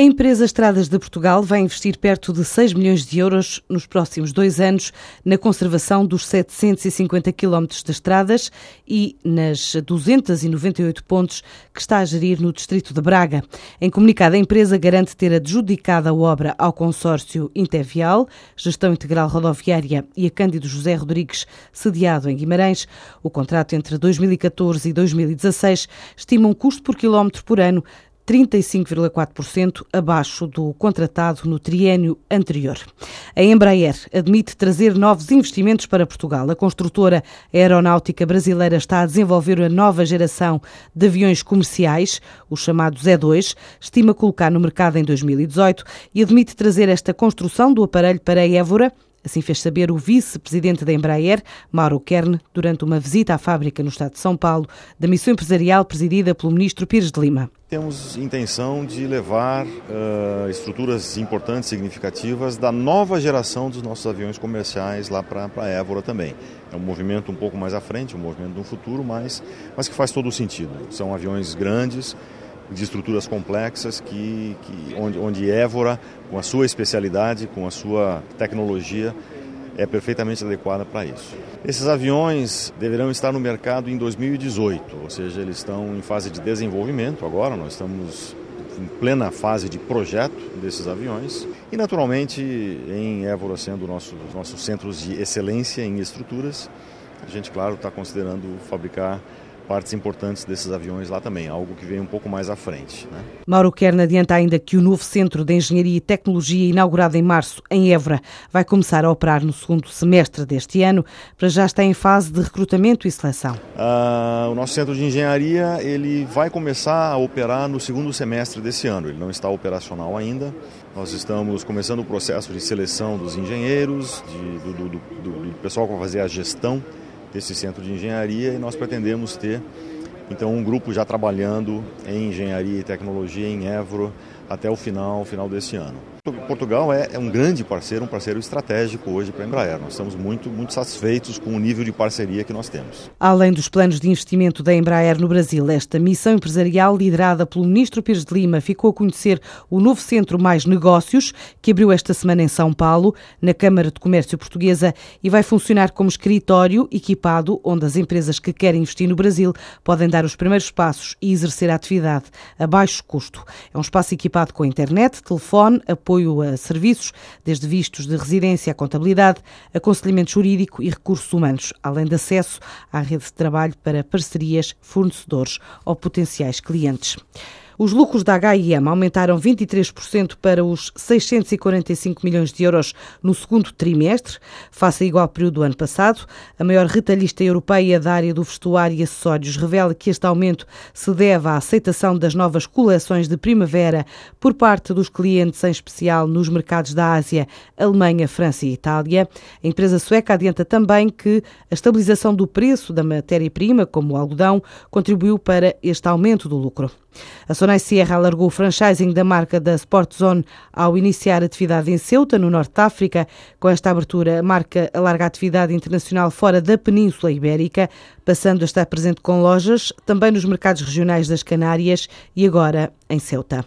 A empresa Estradas de Portugal vai investir perto de 6 milhões de euros nos próximos dois anos na conservação dos 750 quilómetros de estradas e nas 298 pontes que está a gerir no distrito de Braga. Em comunicado, a empresa garante ter adjudicado a obra ao consórcio Intervial, Gestão Integral Rodoviária e a Cândido José Rodrigues, sediado em Guimarães. O contrato entre 2014 e 2016 estima um custo por quilómetro por ano 35,4% abaixo do contratado no triênio anterior. A Embraer admite trazer novos investimentos para Portugal. A construtora aeronáutica brasileira está a desenvolver a nova geração de aviões comerciais, os chamados E2, estima colocar no mercado em 2018 e admite trazer esta construção do aparelho para Évora Assim fez saber o vice-presidente da Embraer, Mauro Kern, durante uma visita à fábrica no estado de São Paulo, da missão empresarial presidida pelo ministro Pires de Lima. Temos intenção de levar uh, estruturas importantes, significativas, da nova geração dos nossos aviões comerciais lá para a Évora também. É um movimento um pouco mais à frente, um movimento do futuro, mas, mas que faz todo o sentido. São aviões grandes, de estruturas complexas que, que onde, onde Évora, com a sua especialidade, com a sua tecnologia, é perfeitamente adequada para isso. Esses aviões deverão estar no mercado em 2018, ou seja, eles estão em fase de desenvolvimento agora, nós estamos em plena fase de projeto desses aviões e naturalmente em Évora sendo nosso nossos centros de excelência em estruturas, a gente claro está considerando fabricar partes importantes desses aviões lá também, algo que vem um pouco mais à frente. Né? Mauro Kern adianta ainda que o novo Centro de Engenharia e Tecnologia, inaugurado em março em Évora, vai começar a operar no segundo semestre deste ano, para já está em fase de recrutamento e seleção. Ah, o nosso Centro de Engenharia ele vai começar a operar no segundo semestre desse ano, ele não está operacional ainda. Nós estamos começando o processo de seleção dos engenheiros, de, do, do, do, do pessoal que vai fazer a gestão desse centro de engenharia e nós pretendemos ter então um grupo já trabalhando em engenharia e tecnologia em Évora até o final, final desse ano. Portugal é, é, um grande parceiro, um parceiro estratégico hoje para a Embraer. Nós estamos muito, muito satisfeitos com o nível de parceria que nós temos. Além dos planos de investimento da Embraer no Brasil, esta missão empresarial liderada pelo ministro Pires de Lima ficou a conhecer o novo Centro Mais Negócios, que abriu esta semana em São Paulo, na Câmara de Comércio Portuguesa, e vai funcionar como escritório equipado, onde as empresas que querem investir no Brasil podem dar os primeiros passos e exercer a atividade a baixo custo. É um espaço equipado com internet, telefone, apoio a serviços, desde vistos de residência à contabilidade, aconselhamento jurídico e recursos humanos, além de acesso à rede de trabalho para parcerias, fornecedores ou potenciais clientes. Os lucros da HIM aumentaram 23% para os 645 milhões de euros no segundo trimestre, face a igual período do ano passado. A maior retalhista europeia da área do vestuário e acessórios revela que este aumento se deve à aceitação das novas coleções de primavera por parte dos clientes, em especial nos mercados da Ásia, Alemanha, França e Itália. A empresa sueca adianta também que a estabilização do preço da matéria-prima, como o algodão, contribuiu para este aumento do lucro. A Sonai Sierra alargou o franchising da marca da Sport Zone ao iniciar atividade em Ceuta, no Norte de África. Com esta abertura, a marca alarga a atividade internacional fora da Península Ibérica, passando a estar presente com lojas também nos mercados regionais das Canárias e agora em Ceuta.